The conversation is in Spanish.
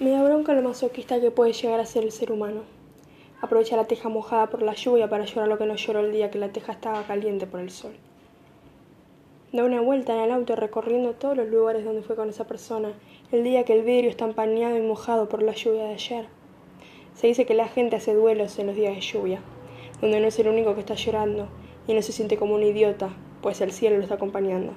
Me da bronca lo masoquista que puede llegar a ser el ser humano. Aprovecha la teja mojada por la lluvia para llorar lo que no lloró el día que la teja estaba caliente por el sol. Da una vuelta en el auto recorriendo todos los lugares donde fue con esa persona, el día que el vidrio está empañado y mojado por la lluvia de ayer. Se dice que la gente hace duelos en los días de lluvia, donde no es el único que está llorando y no se siente como un idiota, pues el cielo lo está acompañando.